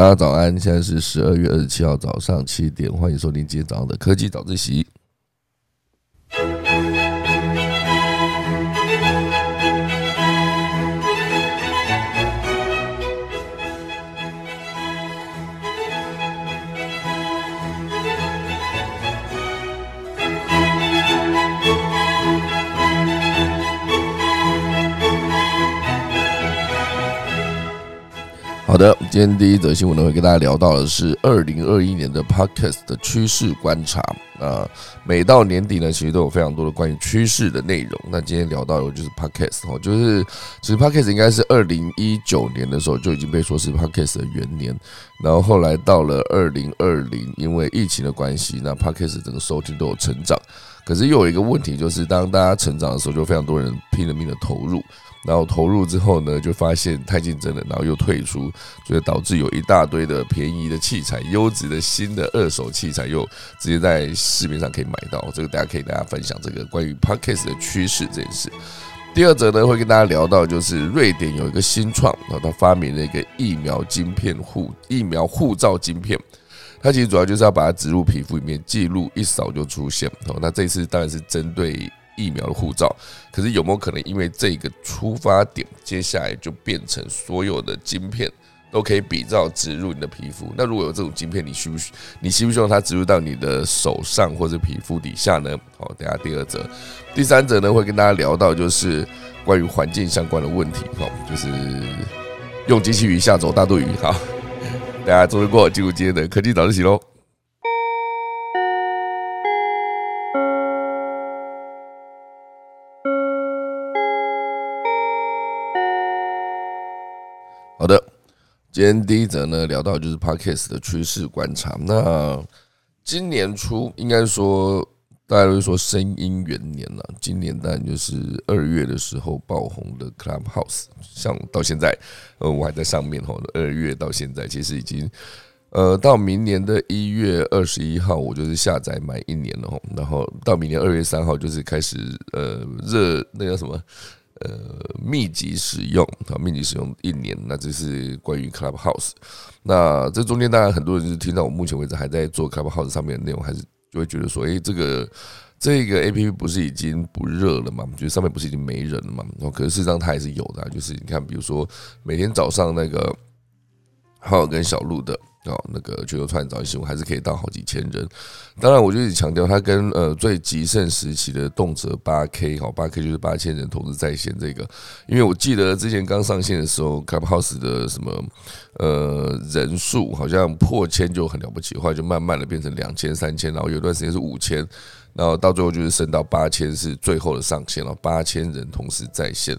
大家早安，现在是十二月二十七号早上七点，欢迎收听今天早上的科技早自习。的，今天第一则新闻呢，会跟大家聊到的是二零二一年的 Podcast 的趋势观察啊。每到年底呢，其实都有非常多的关于趋势的内容。那今天聊到的就是 Podcast 哦，就是其实 Podcast 应该是二零一九年的时候就已经被说是 Podcast 的元年，然后后来到了二零二零，因为疫情的关系，那 Podcast 整个收听都有成长。可是又有一个问题，就是当大家成长的时候，就非常多人拼了命的投入。然后投入之后呢，就发现太竞争了，然后又退出，所以导致有一大堆的便宜的器材、优质的新的二手器材又直接在市面上可以买到。这个大家可以大家分享这个关于 Podcast 的趋势这件事。第二则呢，会跟大家聊到就是瑞典有一个新创，然后他发明了一个疫苗晶片护疫苗护照晶片，它其实主要就是要把它植入皮肤里面，记录一扫就出现。哦，那这次当然是针对。疫苗的护照，可是有没有可能因为这个出发点，接下来就变成所有的晶片都可以比照植入你的皮肤？那如果有这种晶片，你需不需你希不希望它植入到你的手上或者皮肤底下呢？好，等下第二则，第三则呢会跟大家聊到就是关于环境相关的问题，好，就是用机器鱼下走大肚鱼，好，大家周日过，进入今天的科技早自习喽。今天第一则呢聊到就是 Podcast 的趋势观察。那今年初应该说大家都说声音元年了。今年当然就是二月的时候爆红的 Clubhouse，像到现在，呃，我还在上面吼。二月到现在，其实已经呃到明年的一月二十一号，我就是下载满一年了吼。然后到明年二月三号，就是开始呃热那个什么。呃，密集使用啊，密集使用一年，那这是关于 Clubhouse。那这中间当然很多人就是听到我目前为止还在做 Clubhouse 上面的内容，还是就会觉得说，哎，这个这个 A P P 不是已经不热了吗？觉得上面不是已经没人了吗？然后可是事实上它还是有的，就是你看，比如说每天早上那个浩跟小鹿的。哦，那个全球串早新闻还是可以到好几千人。当然，我就一直强调，它跟呃最极盛时期的动辄八 K，哈八 K 就是八千人同时在线这个。因为我记得之前刚上线的时候，Clubhouse 的什么呃人数好像破千就很了不起，后来就慢慢的变成两千、三千，然后有段时间是五千，然后到最后就是升到八千是最后的上限了，八千人同时在线。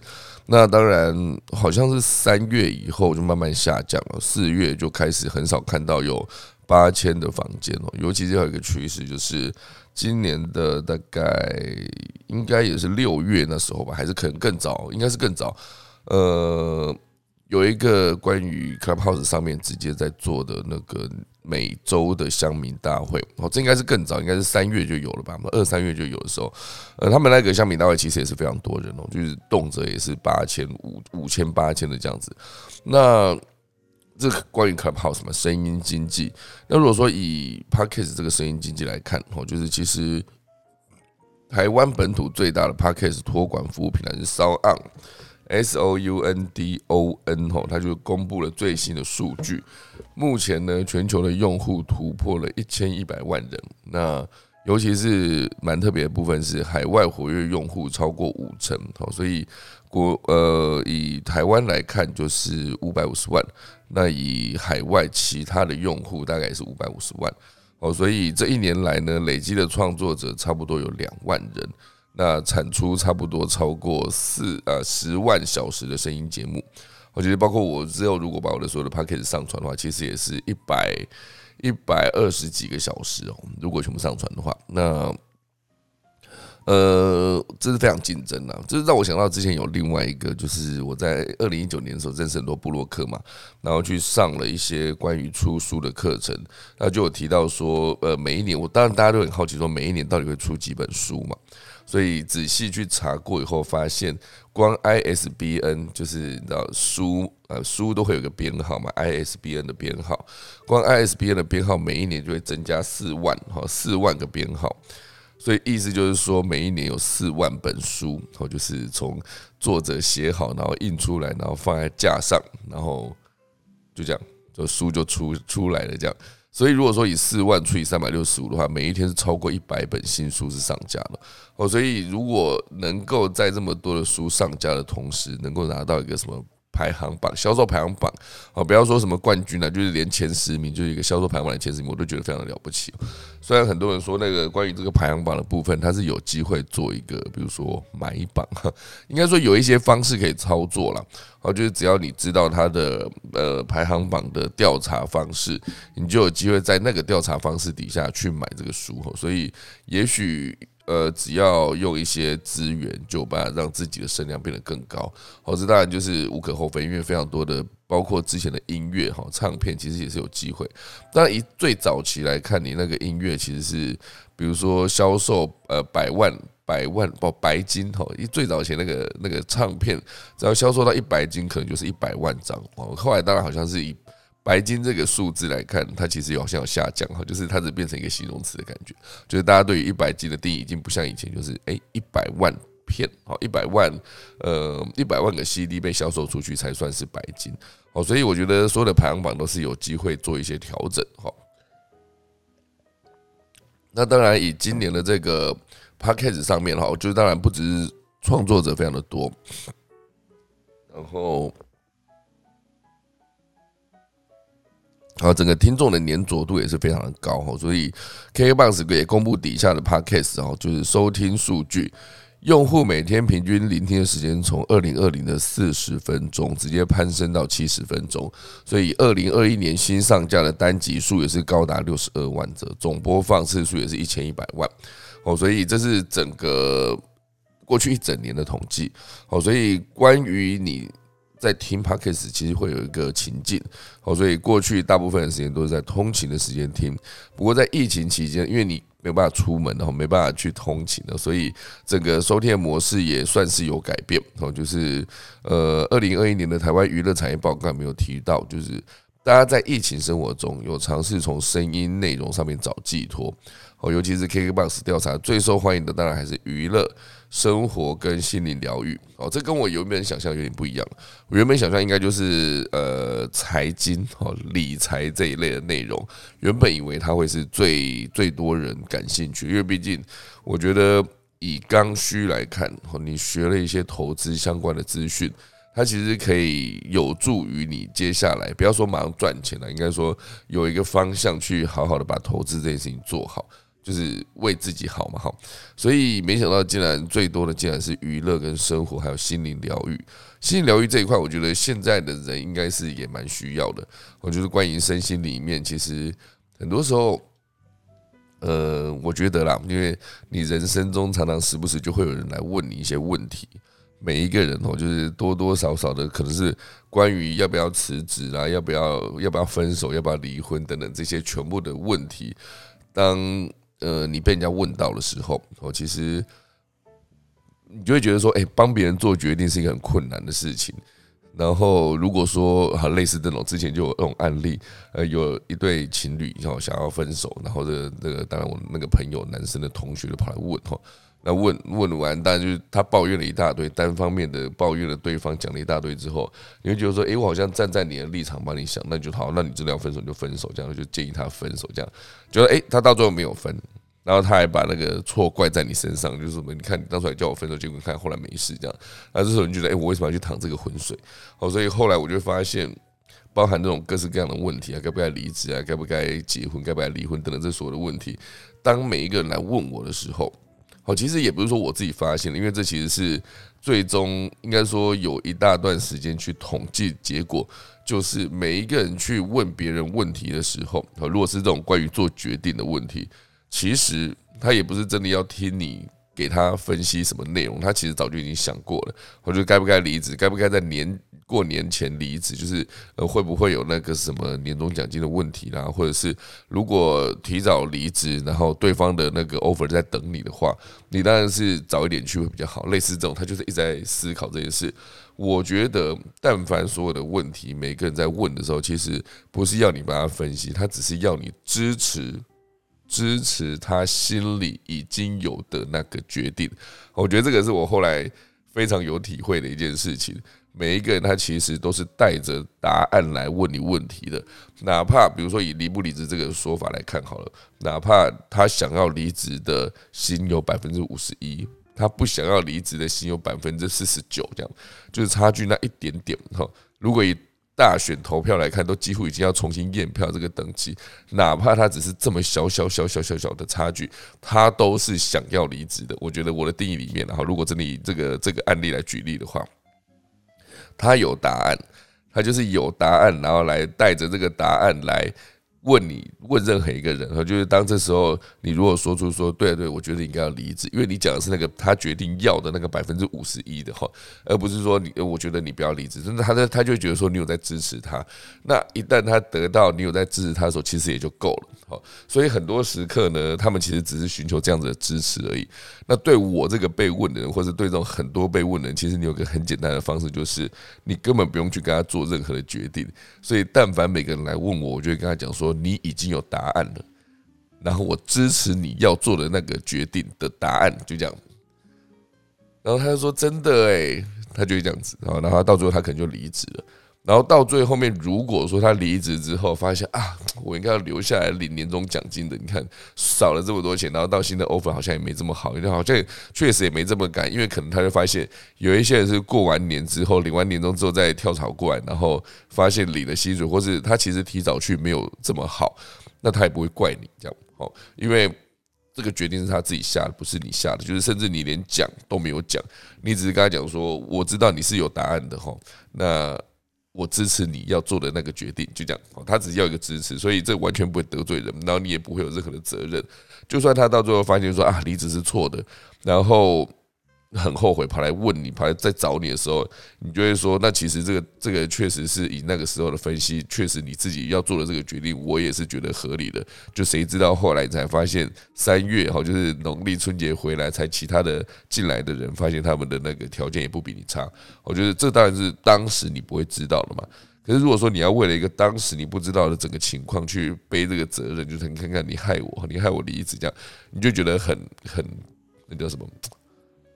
那当然，好像是三月以后就慢慢下降了，四月就开始很少看到有八千的房间哦。尤其是有一个趋势，就是今年的大概应该也是六月那时候吧，还是可能更早，应该是更早，呃。有一个关于 Clubhouse 上面直接在做的那个每周的乡民大会，哦，这应该是更早，应该是三月就有了吧？二三月就有的时候，呃，他们那个乡民大会其实也是非常多人哦，就是动辄也是八千五、五千、八千的这样子。那这关于 Clubhouse 嘛，声音经济。那如果说以 Podcast 这个声音经济来看，哦，就是其实台湾本土最大的 Podcast 托管服务平台是 SoundOn。S O U N D O N 吼，它就公布了最新的数据。目前呢，全球的用户突破了一千一百万人。那尤其是蛮特别的部分是，海外活跃用户超过五成。好，所以国呃以台湾来看，就是五百五十万。那以海外其他的用户大概是五百五十万。哦，所以这一年来呢，累积的创作者差不多有两万人。那产出差不多超过四呃十万小时的声音节目，我觉得包括我之后如果把我的所有的 p a c k a g e 上传的话，其实也是一百一百二十几个小时哦。如果全部上传的话，那呃，这是非常竞争的，这是让我想到之前有另外一个，就是我在二零一九年的时候认识很多布洛克嘛，然后去上了一些关于出书的课程，那就有提到说，呃，每一年我当然大家都很好奇，说每一年到底会出几本书嘛，所以仔细去查过以后，发现光 ISBN 就是你知道书呃书都会有个编号嘛，ISBN 的编号，光 ISBN 的编号每一年就会增加四万哈，四万个编号。所以意思就是说，每一年有四万本书，然后就是从作者写好，然后印出来，然后放在架上，然后就这样，就书就出出来了。这样，所以如果说以四万除以三百六十五的话，每一天是超过一百本新书是上架的。哦，所以如果能够在这么多的书上架的同时，能够拿到一个什么？排行榜销售排行榜，哦，不要说什么冠军了，就是连前十名，就是一个销售排行榜的前十名，我都觉得非常的了不起。虽然很多人说那个关于这个排行榜的部分，它是有机会做一个，比如说买榜，应该说有一些方式可以操作了。哦，就是只要你知道它的呃排行榜的调查方式，你就有机会在那个调查方式底下去买这个书。所以也许。呃，只要用一些资源，就把让自己的声量变得更高。好，这当然就是无可厚非，因为非常多的，包括之前的音乐哈唱片，其实也是有机会。当然，以最早期来看，你那个音乐其实是，比如说销售呃百万百万不白金哈，以最早前那个那个唱片，只要销售到一百斤，可能就是一百万张。哦，后来当然好像是以。白金这个数字来看，它其实好像有下降哈，就是它只变成一个形容词的感觉，就是大家对于一百斤的定义已经不像以前，就是诶一百万片，好一百万呃一百万个 CD 被销售出去才算是白金，哦，所以我觉得所有的排行榜都是有机会做一些调整哈。那当然以今年的这个 Podcast 上面哈，我觉得当然不只是创作者非常的多，然后。然后整个听众的粘着度也是非常的高哈，所以 KKBOX 也公布底下的 Podcast 哦，就是收听数据，用户每天平均聆听的时间从二零二零的四十分钟直接攀升到七十分钟，所以二零二一年新上架的单集数也是高达六十二万则，总播放次数也是一千一百万哦，所以这是整个过去一整年的统计哦，所以关于你。在听 podcast 其实会有一个情境，哦，所以过去大部分的时间都是在通勤的时间听。不过在疫情期间，因为你没有办法出门，然后没办法去通勤的，所以整个收听的模式也算是有改变。哦，就是呃，二零二一年的台湾娱乐产业报告没有提到，就是大家在疫情生活中有尝试从声音内容上面找寄托。哦，尤其是 KKBOX 调查最受欢迎的，当然还是娱乐。生活跟心灵疗愈，哦，这跟我原本想象有点不一样。我原本想象应该就是呃财经哦理财这一类的内容，原本以为它会是最最多人感兴趣，因为毕竟我觉得以刚需来看，你学了一些投资相关的资讯，它其实可以有助于你接下来不要说马上赚钱了，应该说有一个方向去好好的把投资这件事情做好。就是为自己好嘛，好，所以没想到竟然最多的竟然是娱乐跟生活，还有心灵疗愈。心灵疗愈这一块，我觉得现在的人应该是也蛮需要的。我觉得关于身心里面，其实很多时候，呃，我觉得啦，因为你人生中常常时不时就会有人来问你一些问题，每一个人哦，就是多多少少的可能是关于要不要辞职啊，要不要要不要分手，要不要离婚等等这些全部的问题，当。呃，你被人家问到的时候，哦，其实你就会觉得说，哎，帮别人做决定是一个很困难的事情。然后，如果说哈，类似这种之前就有这种案例，呃，有一对情侣然后想要分手，然后这这个，当然我那个朋友男生的同学就跑来问哈。那问问完，当然就是他抱怨了一大堆，单方面的抱怨了对方，讲了一大堆之后，你会觉得说，诶，我好像站在你的立场帮你想，那就好，那你真的要分手就分手，这样就建议他分手，这样，觉得诶，他到最后没有分，然后他还把那个错怪在你身上，就是什么，你看你当初还叫我分手，结果你看后来没事，这样，那这时候你觉得，诶，我为什么要去淌这个浑水？哦，所以后来我就发现，包含这种各式各样的问题啊，该不该离职啊，该不该结婚，该不该离婚等等这所有的问题，当每一个人来问我的时候。好，其实也不是说我自己发现的，因为这其实是最终应该说有一大段时间去统计结果，就是每一个人去问别人问题的时候，如果是这种关于做决定的问题，其实他也不是真的要听你给他分析什么内容，他其实早就已经想过了。我觉得该不该离职，该不该在年过年前离职，就是呃会不会有那个什么年终奖金的问题啦，或者是如果提早离职，然后对方的那个 offer 在等你的话，你当然是早一点去会比较好。类似这种，他就是一直在思考这件事。我觉得，但凡所有的问题，每个人在问的时候，其实不是要你帮他分析，他只是要你支持。支持他心里已经有的那个决定，我觉得这个是我后来非常有体会的一件事情。每一个人他其实都是带着答案来问你问题的，哪怕比如说以离不离职这个说法来看好了，哪怕他想要离职的心有百分之五十一，他不想要离职的心有百分之四十九，这样就是差距那一点点哈。如果以大选投票来看，都几乎已经要重新验票这个等级，哪怕他只是这么小小小小小小的差距，他都是想要离职的。我觉得我的定义里面，然后如果真的以这个这个案例来举例的话，他有答案，他就是有答案，然后来带着这个答案来。问你问任何一个人，哈，就是当这时候你如果说出说对对，我觉得应该要离职，因为你讲的是那个他决定要的那个百分之五十一的哈，而不是说你我觉得你不要离职，真的他在他就觉得说你有在支持他，那一旦他得到你有在支持他的时候，其实也就够了，好，所以很多时刻呢，他们其实只是寻求这样子的支持而已。那对我这个被问的人，或者对这种很多被问的人，其实你有个很简单的方式，就是你根本不用去跟他做任何的决定。所以但凡每个人来问我，我就会跟他讲说。你已经有答案了，然后我支持你要做的那个决定的答案，就这样。然后他就说：“真的哎，他就是这样子。”然后，然后到最后他可能就离职了。然后到最后面，如果说他离职之后发现啊，我应该要留下来领年终奖金的，你看少了这么多钱，然后到新的 offer 好像也没这么好，好像确实也没这么赶，因为可能他就发现有一些人是过完年之后领完年终之后再跳槽过来，然后发现领的薪水或是他其实提早去没有这么好，那他也不会怪你这样哦，因为这个决定是他自己下的，不是你下的，就是甚至你连讲都没有讲，你只是跟他讲说我知道你是有答案的哈，那。我支持你要做的那个决定，就这样。他只要一个支持，所以这完全不会得罪人，然后你也不会有任何的责任。就算他到最后发现说啊离职是错的，然后。很后悔跑来问你，跑来再找你的时候，你就会说，那其实这个这个确实是以那个时候的分析，确实你自己要做的这个决定，我也是觉得合理的。就谁知道后来才发现三月哈，就是农历春节回来，才其他的进来的人发现他们的那个条件也不比你差。我觉得这当然是当时你不会知道的嘛。可是如果说你要为了一个当时你不知道的整个情况去背这个责任，就是你看看你害我，你害我离职这样，你就觉得很很那叫什么？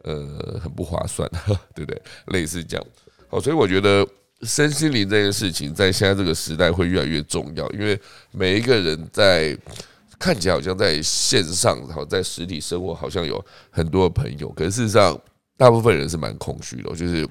呃，很不划算，对不对？类似这样，好，所以我觉得身心灵这件事情在现在这个时代会越来越重要，因为每一个人在看起来好像在线上，好在实体生活好像有很多的朋友，可是事实上，大部分人是蛮空虚的，就是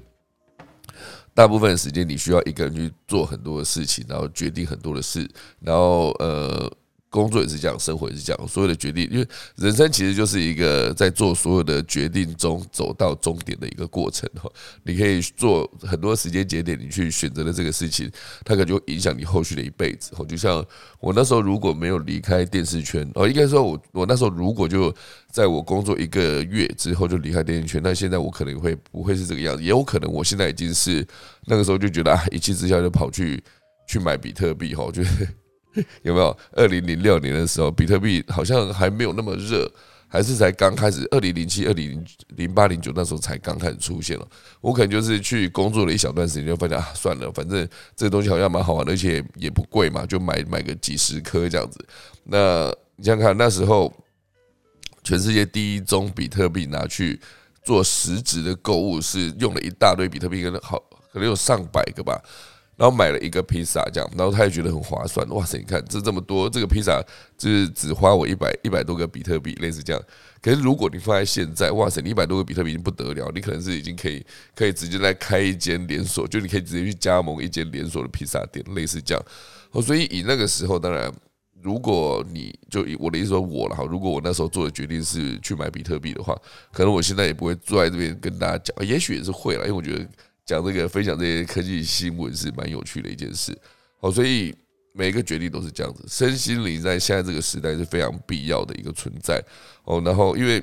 大部分时间你需要一个人去做很多的事情，然后决定很多的事，然后呃。工作也是这样，生活也是这样，所有的决定，因为人生其实就是一个在做所有的决定中走到终点的一个过程哈。你可以做很多时间节点，你去选择了这个事情，它可能就影响你后续的一辈子。就像我那时候如果没有离开电视圈，哦，应该说我我那时候如果就在我工作一个月之后就离开电视圈，那现在我可能会不会是这个样子？也有可能我现在已经是那个时候就觉得啊，一气之下就跑去去买比特币哈，就。有没有？二零零六年的时候，比特币好像还没有那么热，还是才刚开始。二零零七、二零零八、零九那时候才刚开始出现了。我可能就是去工作了一小段时间，就发现啊，算了，反正这东西好像蛮好玩的，而且也不贵嘛，就买买个几十颗这样子。那你想想看，那时候全世界第一宗比特币拿去做实质的购物，是用了一大堆比特币，可能好可能有上百个吧。然后买了一个披萨，这样，然后他也觉得很划算。哇塞，你看这这么多，这个披萨就是只花我一百一百多个比特币，类似这样。可是如果你放在现在，哇塞，你一百多个比特币已经不得了，你可能是已经可以可以直接来开一间连锁，就你可以直接去加盟一间连锁的披萨店，类似这样。哦，所以以那个时候，当然，如果你就以我的意思说我了哈，如果我那时候做的决定是去买比特币的话，可能我现在也不会坐在这边跟大家讲，也许也是会了，因为我觉得。讲这个分享这些科技新闻是蛮有趣的一件事，好，所以每一个决定都是这样子，身心灵在现在这个时代是非常必要的一个存在哦。然后，因为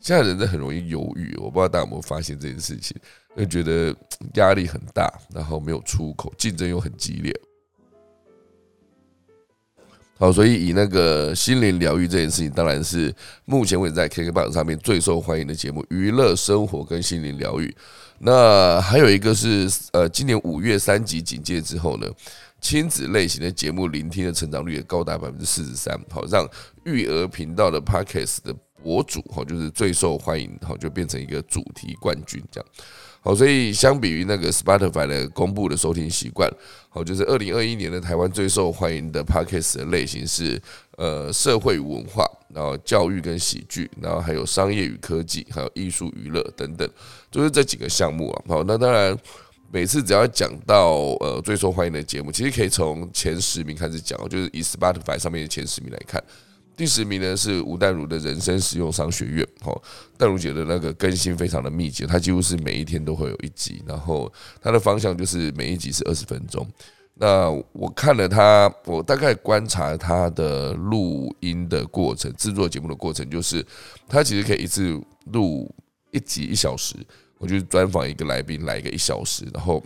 现在人真的很容易犹豫，我不知道大家有没有发现这件事情，就觉得压力很大，然后没有出口，竞争又很激烈。好，所以以那个心灵疗愈这件事情，当然是目前为止在 KKBOX 上面最受欢迎的节目，娱乐生活跟心灵疗愈。那还有一个是，呃，今年五月三级警戒之后呢，亲子类型的节目聆听的成长率也高达百分之四十三，好，让育儿频道的 Podcast 的博主，哈，就是最受欢迎，好，就变成一个主题冠军这样。好，所以相比于那个 Spotify 的公布的收听习惯，好，就是二零二一年的台湾最受欢迎的 Podcast 的类型是呃社会文化，然后教育跟喜剧，然后还有商业与科技，还有艺术娱乐等等，就是这几个项目啊。好，那当然每次只要讲到呃最受欢迎的节目，其实可以从前十名开始讲，就是以 Spotify 上面的前十名来看。第十名呢是吴淡如的人生实用商学院，哦，淡如姐的那个更新非常的密集，她几乎是每一天都会有一集，然后她的方向就是每一集是二十分钟。那我看了她，我大概观察她的录音的过程，制作节目的过程，就是她其实可以一次录一集一小时，我就专访一个来宾来一个一小时，然后。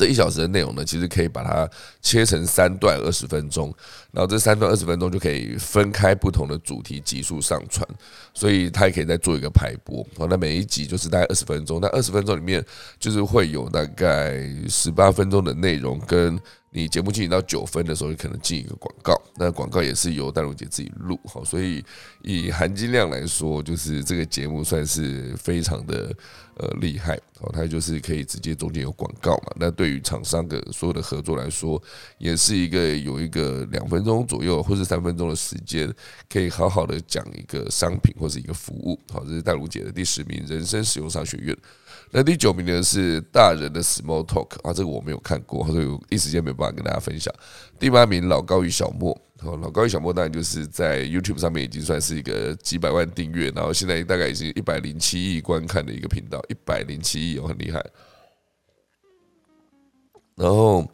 这一小时的内容呢，其实可以把它切成三段二十分钟，然后这三段二十分钟就可以分开不同的主题集数上传，所以它也可以再做一个排播。好，那每一集就是大概二十分钟，那二十分钟里面就是会有大概十八分钟的内容跟。你节目进行到九分的时候，你可能进一个广告，那广告也是由戴茹姐自己录，好，所以以含金量来说，就是这个节目算是非常的呃厉害，好，它就是可以直接中间有广告嘛，那对于厂商的所有的合作来说，也是一个有一个两分钟左右或是三分钟的时间，可以好好的讲一个商品或是一个服务，好，这是戴茹姐的第十名人生使用商学院。那第九名呢是大人的 Small Talk 啊，这个我没有看过，所以一时间没办法跟大家分享。第八名老高与小莫，老高与小莫当然就是在 YouTube 上面已经算是一个几百万订阅，然后现在大概已经一百零七亿观看的一个频道，一百零七亿哦，很厉害。然后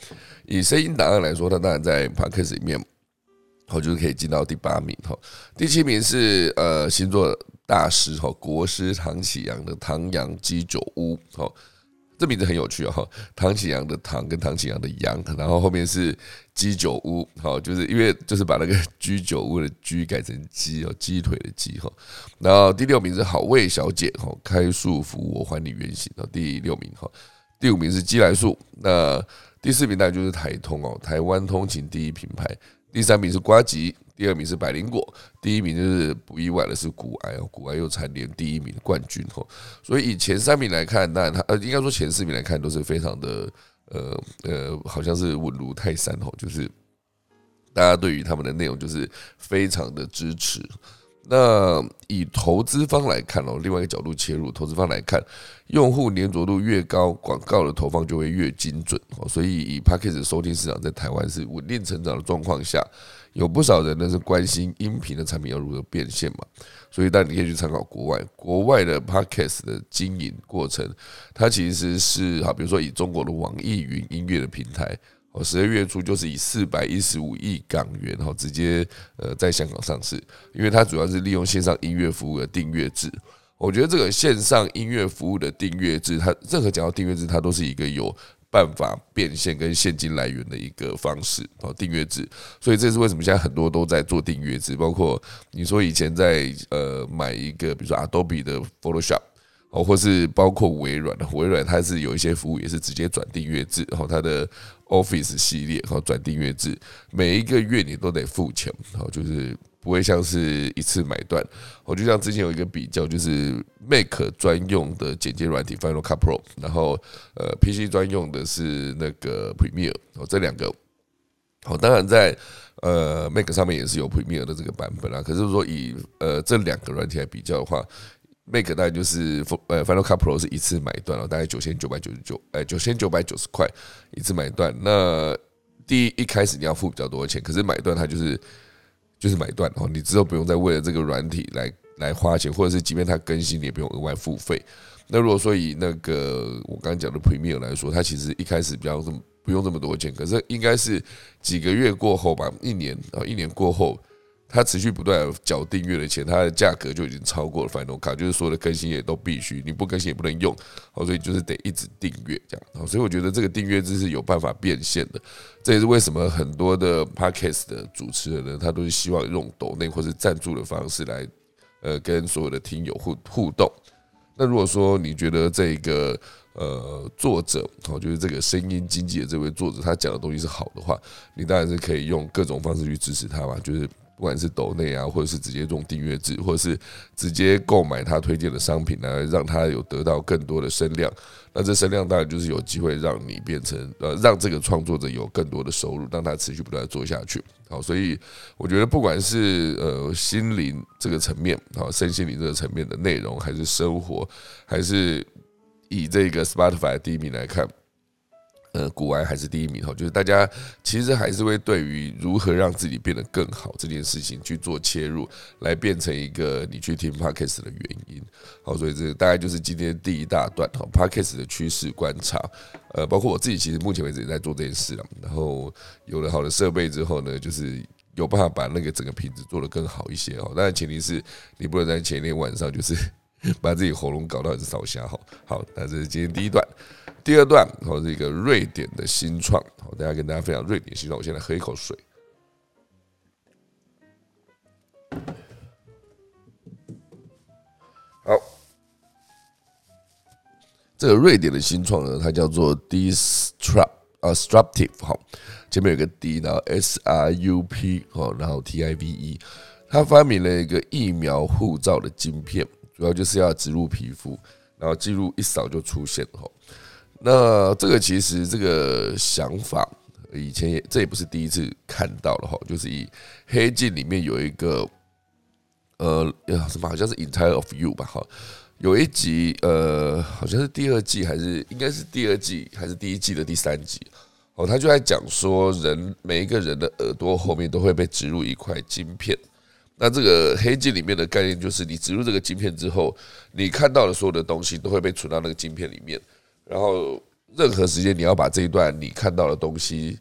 以声音档案来说，它当然在 Podcast 里面，好就是可以进到第八名哈。第七名是呃星座。大师哈，国师唐启阳的唐阳鸡酒屋，哈，这名字很有趣哈。唐启阳的唐跟唐启阳的阳，然后后面是鸡酒屋，好，就是因为就是把那个居酒屋的居改成鸡哦，鸡腿的鸡哈。然后第六名是好味小姐哈，开束缚我还你原形哦，第六名哈。第五名是鸡来素，那第四名当然就是台通哦，台湾通勤第一品牌。第三名是瓜吉。第二名是百灵果，第一名就是不意外的是古埃哦，古埃又蝉联第一名冠军哦，所以以前三名来看，当然他呃应该说前四名来看都是非常的呃呃，好像是稳如泰山哦，就是大家对于他们的内容就是非常的支持。那以投资方来看哦，另外一个角度切入，投资方来看，用户粘着度越高，广告的投放就会越精准哦。所以以 p a c k a g e 收听市场在台湾是稳定成长的状况下，有不少人呢是关心音频的产品要如何变现嘛。所以，但你可以去参考国外，国外的 Podcast 的经营过程，它其实是好，比如说以中国的网易云音乐的平台。哦，十二月初就是以四百一十五亿港元，然后直接呃在香港上市，因为它主要是利用线上音乐服务的订阅制。我觉得这个线上音乐服务的订阅制，它任何讲到订阅制，它都是一个有办法变现跟现金来源的一个方式。哦，订阅制，所以这是为什么现在很多都在做订阅制，包括你说以前在呃买一个，比如说 Adobe 的 Photoshop。哦，或是包括微软的，微软它是有一些服务也是直接转订阅制，然后它的 Office 系列，然后转订阅制，每一个月你都得付钱，好，就是不会像是一次买断。我就像之前有一个比较，就是 Mac 专用的剪接软体 Final Cut Pro，然后呃 PC 专用的是那个 Premiere，哦，这两个，好，当然在呃 Mac 上面也是有 Premiere 的这个版本啦，可是说以呃这两个软体来比较的话。Make 大概就是呃，Final Cut Pro 是一次买断了，大概九千九百九十九，哎，九千九百九十块一次买断。那第一一开始你要付比较多的钱，可是买断它就是就是买断哦，你之后不用再为了这个软体来来花钱，或者是即便它更新，你也不用额外付费。那如果说以那个我刚刚讲的 Premium 来说，它其实一开始比较这么不用这么多钱，可是应该是几个月过后吧，一年啊，一年过后。它持续不断缴订阅的钱，它的价格就已经超过了 Final Cut，就是所有的更新也都必须，你不更新也不能用，好，所以就是得一直订阅这样，好所以我觉得这个订阅制是有办法变现的，这也是为什么很多的 Podcast 的主持人呢，他都是希望用抖内或是赞助的方式来，呃，跟所有的听友互互动。那如果说你觉得这个呃作者，哦，就是这个声音经济的这位作者，他讲的东西是好的话，你当然是可以用各种方式去支持他嘛，就是。不管是抖内啊，或者是直接用订阅制，或者是直接购买他推荐的商品呢，让他有得到更多的声量。那这声量当然就是有机会让你变成呃，让这个创作者有更多的收入，让他持续不断做下去。好，所以我觉得不管是呃心灵这个层面，好身心灵这个层面的内容，还是生活，还是以这个 Spotify 第一名来看。呃，古玩还是第一名哈，就是大家其实还是会对于如何让自己变得更好这件事情去做切入，来变成一个你去听 podcast 的原因。好，所以这大概就是今天第一大段哈，podcast 的趋势观察。呃，包括我自己其实目前为止也在做这件事了。然后有了好的设备之后呢，就是有办法把那个整个品质做得更好一些哦。当然前提是你不能在前一天晚上就是 把自己喉咙搞到很烧瞎哈。好，那这是今天第一段。第二段，好，这个瑞典的新创，好，大家跟大家分享瑞典新创。我现在喝一口水。好，这个瑞典的新创呢，它叫做 Disrupt 啊，Disruptive，哈，前面有个 D，然后 S R U P，哦，然后 T I V E，它发明了一个疫苗护照的晶片，主要就是要植入皮肤，然后记录一扫就出现，哈。那这个其实这个想法以前也这也不是第一次看到了哈，就是以黑镜里面有一个呃什么好像是 Entire of You 吧哈，有一集呃好像是第二季还是应该是第二季还是第一季的第三集哦，他就在讲说人每一个人的耳朵后面都会被植入一块晶片，那这个黑镜里面的概念就是你植入这个晶片之后，你看到的所有的东西都会被存到那个晶片里面。然后任何时间你要把这一段你看到的东西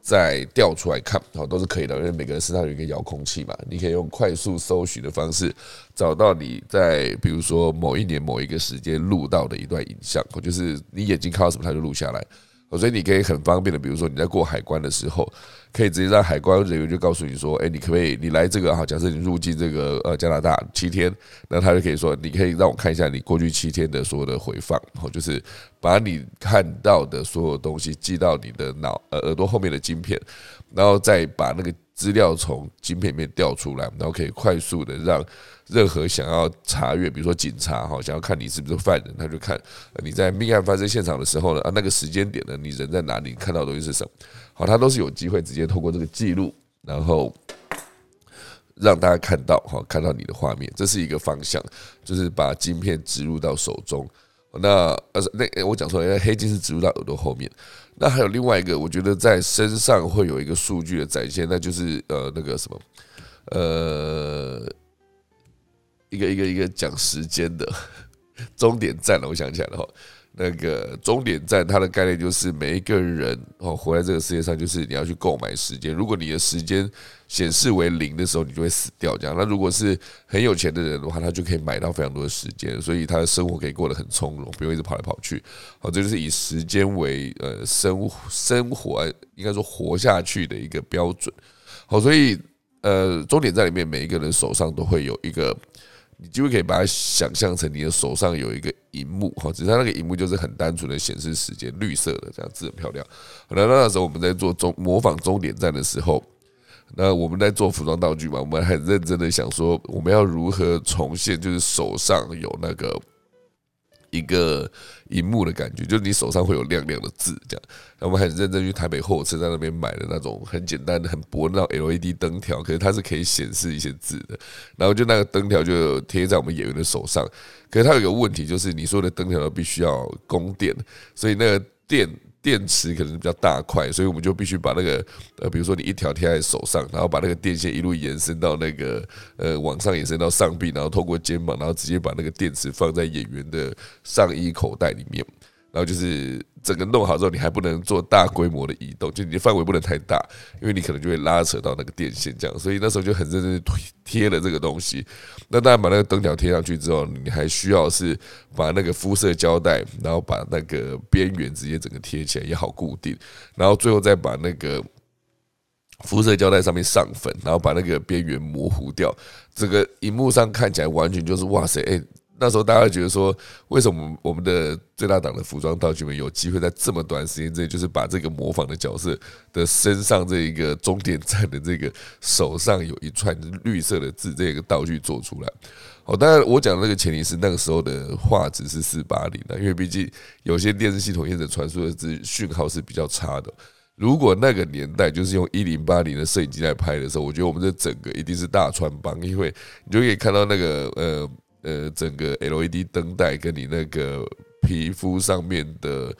再调出来看，哦，都是可以的，因为每个人身上有一个遥控器嘛，你可以用快速搜寻的方式找到你在比如说某一年某一个时间录到的一段影像，就是你眼睛看到什么，它就录下来。所以你可以很方便的，比如说你在过海关的时候，可以直接让海关人员就告诉你说：“哎，你可不可以你来这个哈？假设你入境这个呃加拿大七天，那他就可以说，你可以让我看一下你过去七天的所有的回放，然后就是把你看到的所有东西记到你的脑呃耳朵后面的晶片，然后再把那个。”资料从晶片里面调出来，然后可以快速的让任何想要查阅，比如说警察哈，想要看你是不是犯人，他就看你在命案发生现场的时候呢，啊那个时间点呢，你人在哪里，看到的东西是什么，好，他都是有机会直接透过这个记录，然后让大家看到哈，看到你的画面，这是一个方向，就是把晶片植入到手中。那呃，那我讲错了，黑金是植入到耳朵后面。那还有另外一个，我觉得在身上会有一个数据的展现，那就是呃那个什么，呃，一个一个一个讲时间的 终点站了。我想起来了哈。那个终点站，它的概念就是每一个人哦，活在这个世界上，就是你要去购买时间。如果你的时间显示为零的时候，你就会死掉。这样，那如果是很有钱的人的话，他就可以买到非常多的时间，所以他的生活可以过得很从容，不用一直跑来跑去。好，这就是以时间为呃生生活应该说活下去的一个标准。好，所以呃，终点站里面每一个人手上都会有一个。你就会可以把它想象成你的手上有一个荧幕哈，只是它那个荧幕就是很单纯的显示时间，绿色的这样子很漂亮。那那时候我们在做终模仿终点站的时候，那我们在做服装道具嘛，我们很认真的想说我们要如何重现，就是手上有那个。一个荧幕的感觉，就是你手上会有亮亮的字，这样。然后我们很认真去台北货车在那边买的那种很简单的、很薄的那种 LED 灯条，可是它是可以显示一些字的。然后就那个灯条就贴在我们演员的手上，可是它有个问题，就是你说的灯条都必须要供电，所以那个电。电池可能比较大块，所以我们就必须把那个呃，比如说你一条贴在手上，然后把那个电线一路延伸到那个呃往上延伸到上臂，然后透过肩膀，然后直接把那个电池放在演员的上衣口袋里面。然后就是整个弄好之后，你还不能做大规模的移动，就你的范围不能太大，因为你可能就会拉扯到那个电线这样。所以那时候就很认真贴了这个东西。那当然把那个灯条贴上去之后，你还需要是把那个肤色胶带，然后把那个边缘直接整个贴起来也好固定，然后最后再把那个。肤色胶带上面上粉，然后把那个边缘模糊掉。整个荧幕上看起来完全就是哇塞！哎，那时候大家觉得说，为什么我们的最大档的服装道具们有机会在这么短时间之内，就是把这个模仿的角色的身上这一个终点站的这个手上有一串绿色的字，这个道具做出来？哦，当然我讲的那个前提是那个时候的画质是四八零的，因为毕竟有些电视系统业者传输的字讯号是比较差的。如果那个年代就是用一零八零的摄影机来拍的时候，我觉得我们这整个一定是大穿帮，因为你就可以看到那个呃呃整个 LED 灯带跟你那个皮肤上面的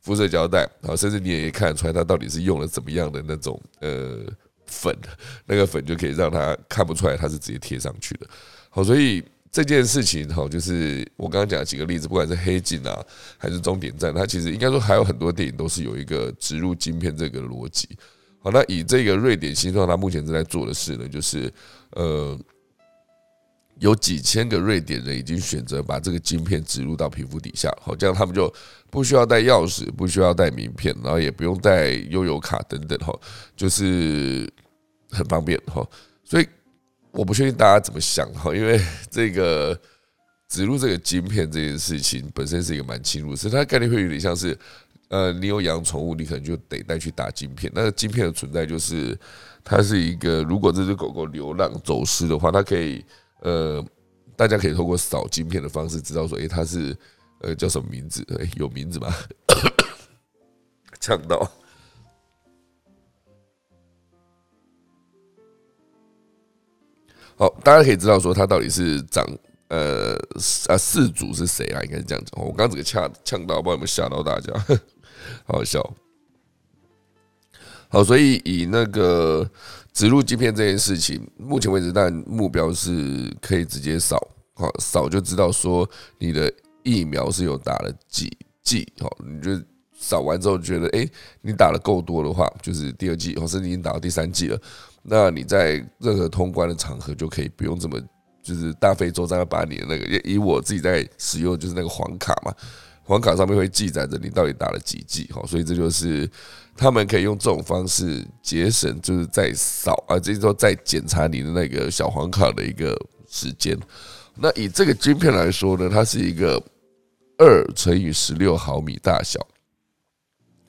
肤色胶带，好甚至你也可以看得出来它到底是用了怎么样的那种呃粉，那个粉就可以让它看不出来它是直接贴上去的。好，所以。这件事情哈，就是我刚刚讲几个例子，不管是黑镜啊，还是终点站，它其实应该说还有很多电影都是有一个植入晶片这个逻辑。好，那以这个瑞典新创，它目前正在做的事呢，就是呃，有几千个瑞典人已经选择把这个晶片植入到皮肤底下，好，这样他们就不需要带钥匙，不需要带名片，然后也不用带悠游卡等等哈，就是很方便哈，所以。我不确定大家怎么想哈，因为这个植入这个晶片这件事情本身是一个蛮侵入，所以它概念会有点像是，呃，你有养宠物，你可能就得带去打晶片。那个晶片的存在就是，它是一个，如果这只狗狗流浪走失的话，它可以，呃，大家可以透过扫晶片的方式知道说，诶，他是，呃，叫什么名字？诶，有名字吗？呛到。好，大家可以知道说他到底是长呃啊四主是谁啊？应该是这样讲。我刚刚这个呛呛到，不知道有没有吓到大家，好笑。好，所以以那个植入晶片这件事情，目前为止，但目标是可以直接扫，好扫就知道说你的疫苗是有打了几剂。好，你就扫完之后觉得，哎，你打的够多的话，就是第二剂，或是你已经打到第三剂了。那你在任何通关的场合就可以不用这么就是大费周章要把你的那个以我自己在使用就是那个黄卡嘛，黄卡上面会记载着你到底打了几剂哈，所以这就是他们可以用这种方式节省就是在扫啊，这时候在检查你的那个小黄卡的一个时间。那以这个晶片来说呢，它是一个二乘以十六毫米大小，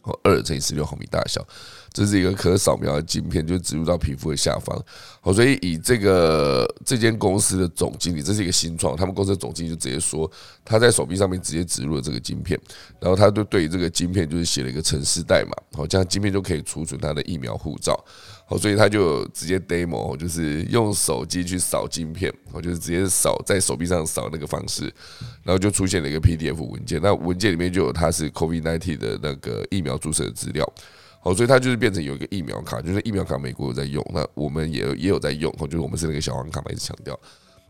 哦，二乘以十六毫米大小。这是一个可扫描的镜片，就植入到皮肤的下方。好，所以以这个这间公司的总经理，这是一个新创，他们公司的总经理就直接说，他在手臂上面直接植入了这个晶片，然后他就对这个晶片就是写了一个程式代码，好，这样晶片就可以储存他的疫苗护照。好，所以他就直接 demo，就是用手机去扫晶片，我就是直接扫在手臂上扫那个方式，然后就出现了一个 PDF 文件，那文件里面就有他是 COVID-19 的那个疫苗注射的资料。好，所以它就是变成有一个疫苗卡，就是疫苗卡，美国有在用，那我们也也有在用。哦，就是我们是那个小黄卡嘛，一直强调。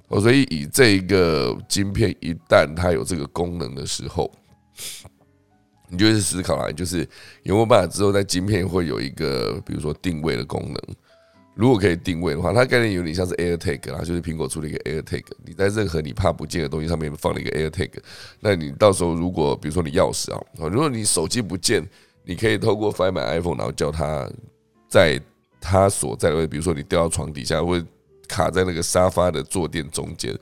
哦，所以以这个晶片一旦它有这个功能的时候，你就会思考啦，就是有没有办法之后在晶片会有一个，比如说定位的功能。如果可以定位的话，它概念有点像是 AirTag 啦，就是苹果出了一个 AirTag，你在任何你怕不见的东西上面放了一个 AirTag，那你到时候如果比如说你钥匙啊，如果你手机不见。你可以透过 Find My iPhone，然后叫他在他所在的位置，比如说你掉到床底下，或者卡在那个沙发的坐垫中间，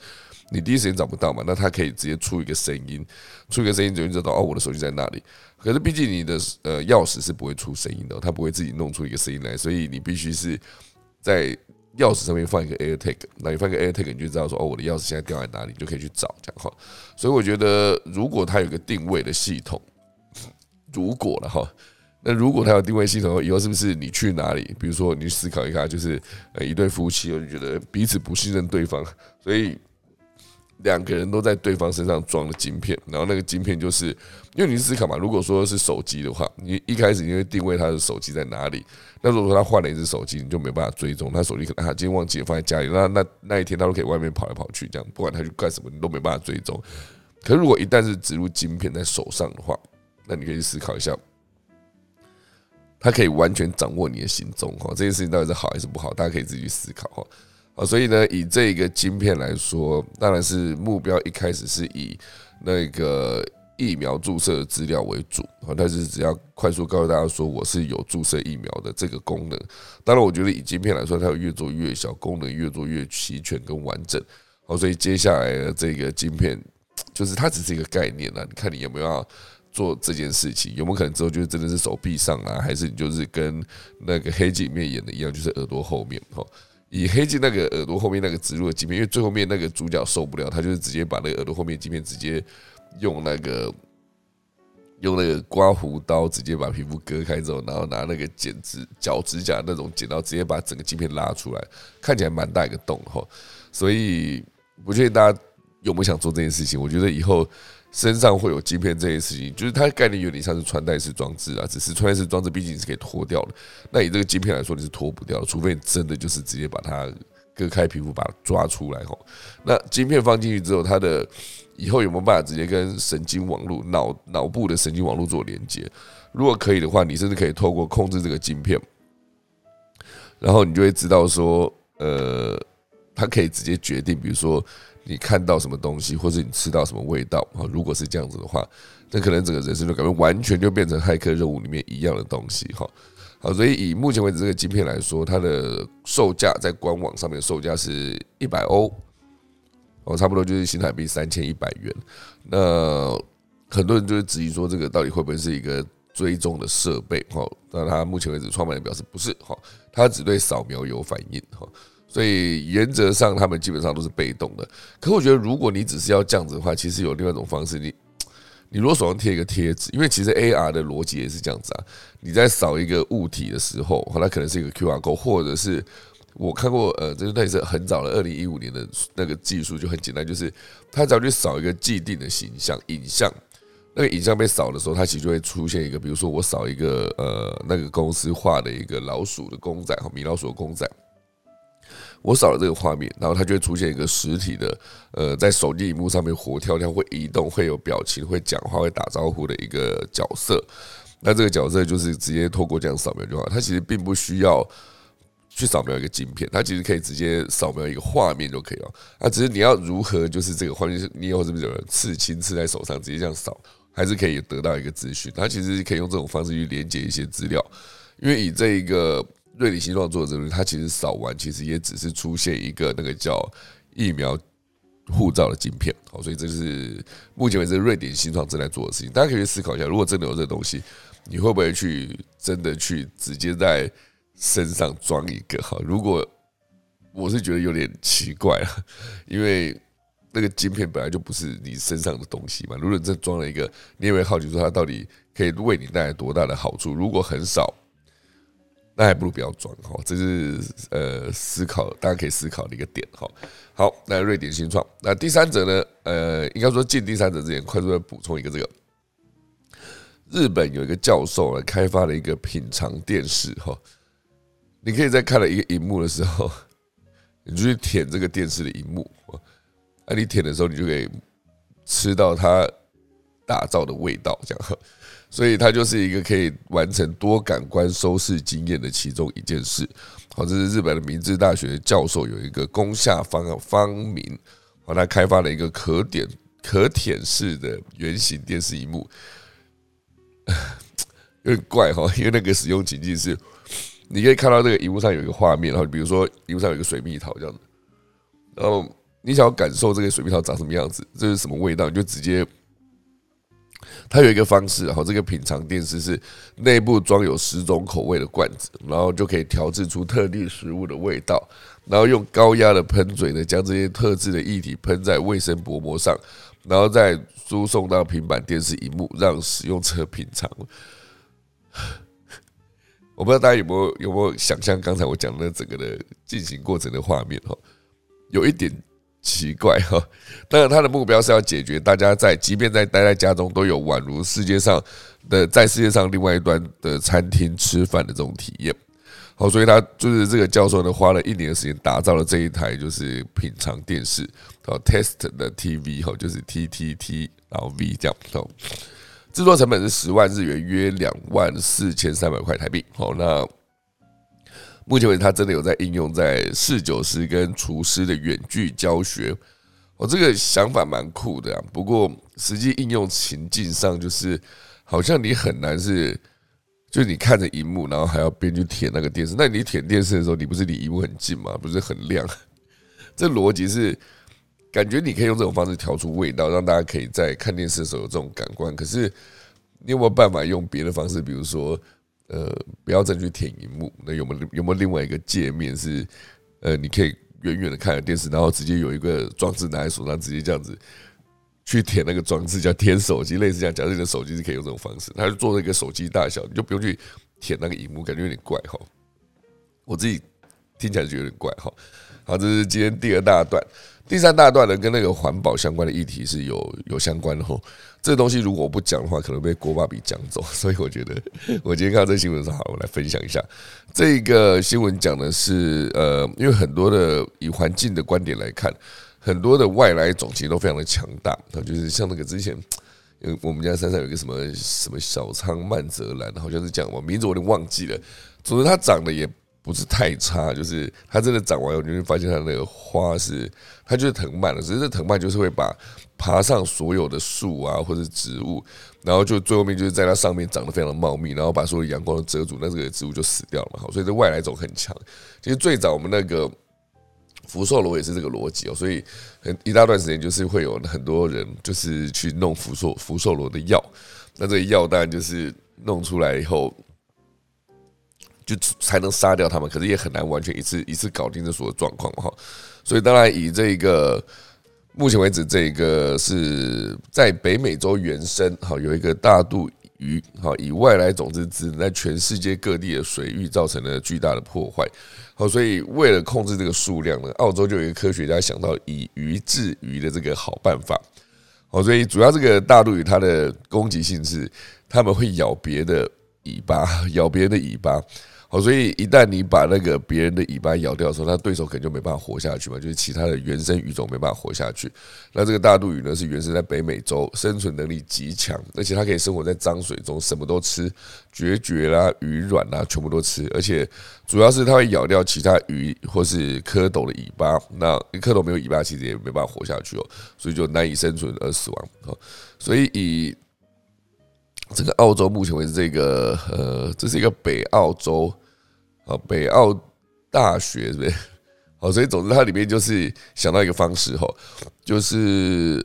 你第一时间找不到嘛？那他可以直接出一个声音，出一个声音就知道哦，我的手机在那里。可是毕竟你的呃钥匙是不会出声音的，他不会自己弄出一个声音来，所以你必须是在钥匙上面放一个 AirTag，那你放个 AirTag，你就知道说哦，我的钥匙现在掉在哪里，就可以去找这样哈。所以我觉得，如果它有个定位的系统。如果了哈，那如果他有定位系统，以后是不是你去哪里？比如说，你思考一下，就是呃一对夫妻，我就觉得彼此不信任对方，所以两个人都在对方身上装了晶片，然后那个晶片就是因为你思考嘛，如果说是手机的话，你一开始你会定位他的手机在哪里？那如果说他换了一只手机，你就没办法追踪他手机，可能他今天忘记放在家里，那那那一天他都可以外面跑来跑去，这样不管他去干什么，你都没办法追踪。可是如果一旦是植入晶片在手上的话，那你可以去思考一下，它可以完全掌握你的行踪哈。这件事情到底是好还是不好？大家可以自己去思考哈。好，所以呢，以这个晶片来说，当然是目标一开始是以那个疫苗注射的资料为主啊。但是只要快速告诉大家说我是有注射疫苗的这个功能，当然我觉得以晶片来说，它会越做越小，功能越做越齐全跟完整。好，所以接下来的这个晶片，就是它只是一个概念啊。你看你有没有做这件事情？有没有可能之后就是真的是手臂上啊？还是你就是跟那个黑镜里面演的一样，就是耳朵后面？哈，以黑镜那个耳朵后面那个植入的镜片，因为最后面那个主角受不了，他就是直接把那个耳朵后面镜片直接用那个用那个刮胡刀直接把皮肤割开之后，然后拿那个剪指脚指甲那种剪刀直接把整个镜片拉出来，看起来蛮大一个洞哈，所以。不确定大家有没有想做这件事情？我觉得以后身上会有镜片这件事情，就是它概念有点像是穿戴式装置啊。只是穿戴式装置毕竟是可以脱掉的，那以这个镜片来说，你是脱不掉，除非你真的就是直接把它割开皮肤，把它抓出来吼。那镜片放进去之后，它的以后有没有办法直接跟神经网络、脑脑部的神经网络做连接？如果可以的话，你甚至可以透过控制这个镜片，然后你就会知道说，呃。它可以直接决定，比如说你看到什么东西，或是你吃到什么味道啊。如果是这样子的话，那可能整个人生就感觉完全就变成骇客任务里面一样的东西哈。好，所以以目前为止这个晶片来说，它的售价在官网上面售价是一百欧，哦，差不多就是新台币三千一百元。那很多人就是质疑说，这个到底会不会是一个追踪的设备？哈，那它目前为止创办人表示不是，哈，它只对扫描有反应，哈。所以原则上，他们基本上都是被动的。可我觉得，如果你只是要这样子的话，其实有另外一种方式。你，你如果手上贴一个贴纸，因为其实 AR 的逻辑也是这样子啊。你在扫一个物体的时候，它可能是一个 QR code，或者是我看过，呃，这那也是很早的二零一五年的那个技术，就很简单，就是它只要去扫一个既定的形象影像，那个影像被扫的时候，它其实就会出现一个，比如说我扫一个呃那个公司画的一个老鼠的公仔和米老鼠的公仔。我扫了这个画面，然后它就会出现一个实体的，呃，在手机荧幕上面活跳跳、会移动、会有表情、会讲话、会打招呼的一个角色。那这个角色就是直接透过这样扫描就好，它其实并不需要去扫描一个镜片，它其实可以直接扫描一个画面就可以了。啊，只是你要如何就是这个画面，你有是不是有人刺青刺在手上，直接这样扫，还是可以得到一个资讯？它其实可以用这种方式去连接一些资料，因为以这一个。瑞典新创做的这个，它其实扫完，其实也只是出现一个那个叫疫苗护照的镜片，好，所以这是目前为止瑞典新创正在做的事情。大家可以去思考一下，如果真的有这东西，你会不会去真的去直接在身上装一个？哈，如果我是觉得有点奇怪，因为那个镜片本来就不是你身上的东西嘛。如果你真装了一个，你也会好奇说它到底可以为你带来多大的好处？如果很少。那还不如不要装哈，这是呃思考，大家可以思考的一个点哈。好，那瑞典新创，那第三者呢？呃，应该说进第三者之前，快速的补充一个这个，日本有一个教授呢开发了一个品尝电视哈，你可以在看了一个荧幕的时候，你就去舔这个电视的荧幕，啊，你舔的时候，你就可以吃到它打造的味道，这样。所以它就是一个可以完成多感官收视经验的其中一件事。好，这是日本的明治大学教授有一个宫下方方明，好，他开发了一个可点可舔式的圆形电视荧幕，有点怪哈，因为那个使用情境是，你可以看到这个荧幕上有一个画面，然后比如说荧幕上有一个水蜜桃这样子，然后你想要感受这个水蜜桃长什么样子，这是什么味道，你就直接。它有一个方式，哈，这个品尝电视是内部装有十种口味的罐子，然后就可以调制出特定食物的味道，然后用高压的喷嘴呢，将这些特制的液体喷在卫生薄膜上，然后再输送到平板电视荧幕，让使用者品尝。我不知道大家有没有有没有想象刚才我讲的整个的进行过程的画面，哈，有一点。奇怪哈，当然他的目标是要解决大家在即便在待在家中都有宛如世界上的在世界上另外一端的餐厅吃饭的这种体验。好，所以他就是这个教授呢，花了一年的时间打造了这一台就是品尝电视，好 test 的 TV 哈，就是 T T T 然后 V 这样。制作成本是十万日元，约两万四千三百块台币。好，那目前为止，它真的有在应用在侍酒师跟厨师的远距教学。我这个想法蛮酷的啊，不过实际应用情境上，就是好像你很难是，就你看着荧幕，然后还要边去舔那个电视。那你舔电视的时候，你不是离荧幕很近吗？不是很亮？这逻辑是。感觉你可以用这种方式调出味道，让大家可以在看电视的时候有这种感官。可是你有没有办法用别的方式？比如说，呃，不要再去舔荧幕。那有没有有没有另外一个界面是，呃，你可以远远的看着电视，然后直接有一个装置拿在手上，直接这样子去舔那个装置，叫舔手机，类似这样。假设你的手机是可以用这种方式，它就做了一个手机大小，你就不用去舔那个荧幕，感觉有点怪哈。我自己听起来就有点怪哈。好，这是今天第二大段。第三大段呢，跟那个环保相关的议题是有有相关的吼。这东西如果我不讲的话，可能被郭爸比讲走。所以我觉得，我今天看到这新闻的时候，好，我来分享一下。这个新闻讲的是，呃，因为很多的以环境的观点来看，很多的外来种其实都非常的强大。啊，就是像那个之前，呃，我们家山上有一个什么什么小仓曼泽兰，好像是讲我名字我有点忘记了。总之，它长得也。不是太差，就是它真的长完，你会发现它那个花是，它就是藤蔓了。只是这藤蔓就是会把爬上所有的树啊或者植物，然后就最后面就是在它上面长得非常的茂密，然后把所有阳光都遮住，那这个植物就死掉了。好，所以这外来种很强。其实最早我们那个福寿螺也是这个逻辑哦，所以很一大段时间就是会有很多人就是去弄福寿福寿螺的药，那这个药当然就是弄出来以后。就才能杀掉他们，可是也很难完全一次一次搞定这所有状况哈。所以当然以这个目前为止，这个是在北美洲原生哈，有一个大肚鱼哈，以外来种子只能在全世界各地的水域造成了巨大的破坏。好，所以为了控制这个数量呢，澳洲就有一个科学家想到以鱼治鱼的这个好办法。好，所以主要这个大肚鱼它的攻击性是，他们会咬别的尾巴，咬别人的尾巴。好，所以一旦你把那个别人的尾巴咬掉的时候，他对手可能就没办法活下去嘛，就是其他的原生鱼种没办法活下去。那这个大肚鱼呢，是原生在北美洲，生存能力极强，而且它可以生活在脏水中，什么都吃，绝绝啦、鱼卵啦，全部都吃。而且主要是它会咬掉其他鱼或是蝌蚪的尾巴，那蝌蚪没有尾巴，其实也没办法活下去哦，所以就难以生存而死亡。好，所以以这个澳洲目前为止，这个呃，这是一个北澳洲。好，北澳大学是不是？好，所以总之它里面就是想到一个方式哈，就是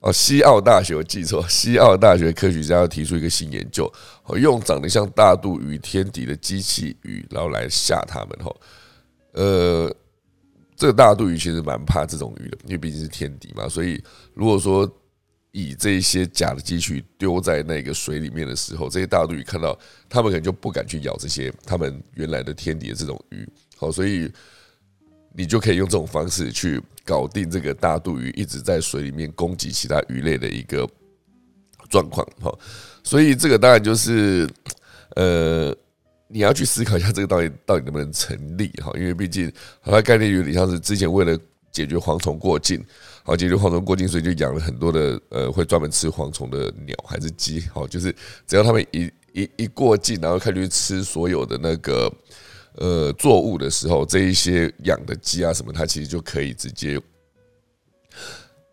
哦，西澳大学我记错，西澳大学科学家要提出一个新研究，用长得像大肚鱼天敌的机器鱼，然后来吓他们哈。呃，这个大肚鱼其实蛮怕这种鱼的，因为毕竟是天敌嘛，所以如果说。以这些假的积蓄丢在那个水里面的时候，这些大肚鱼看到，他们可能就不敢去咬这些他们原来的天敌的这种鱼。好，所以你就可以用这种方式去搞定这个大肚鱼一直在水里面攻击其他鱼类的一个状况。好，所以这个当然就是呃，你要去思考一下这个到底到底能不能成立哈，因为毕竟它概念有点像是之前为了解决蝗虫过境。好，解决蝗虫过境，所以就养了很多的呃，会专门吃蝗虫的鸟还是鸡。好，就是只要他们一一一过境，然后开始吃所有的那个呃作物的时候，这一些养的鸡啊什么，它其实就可以直接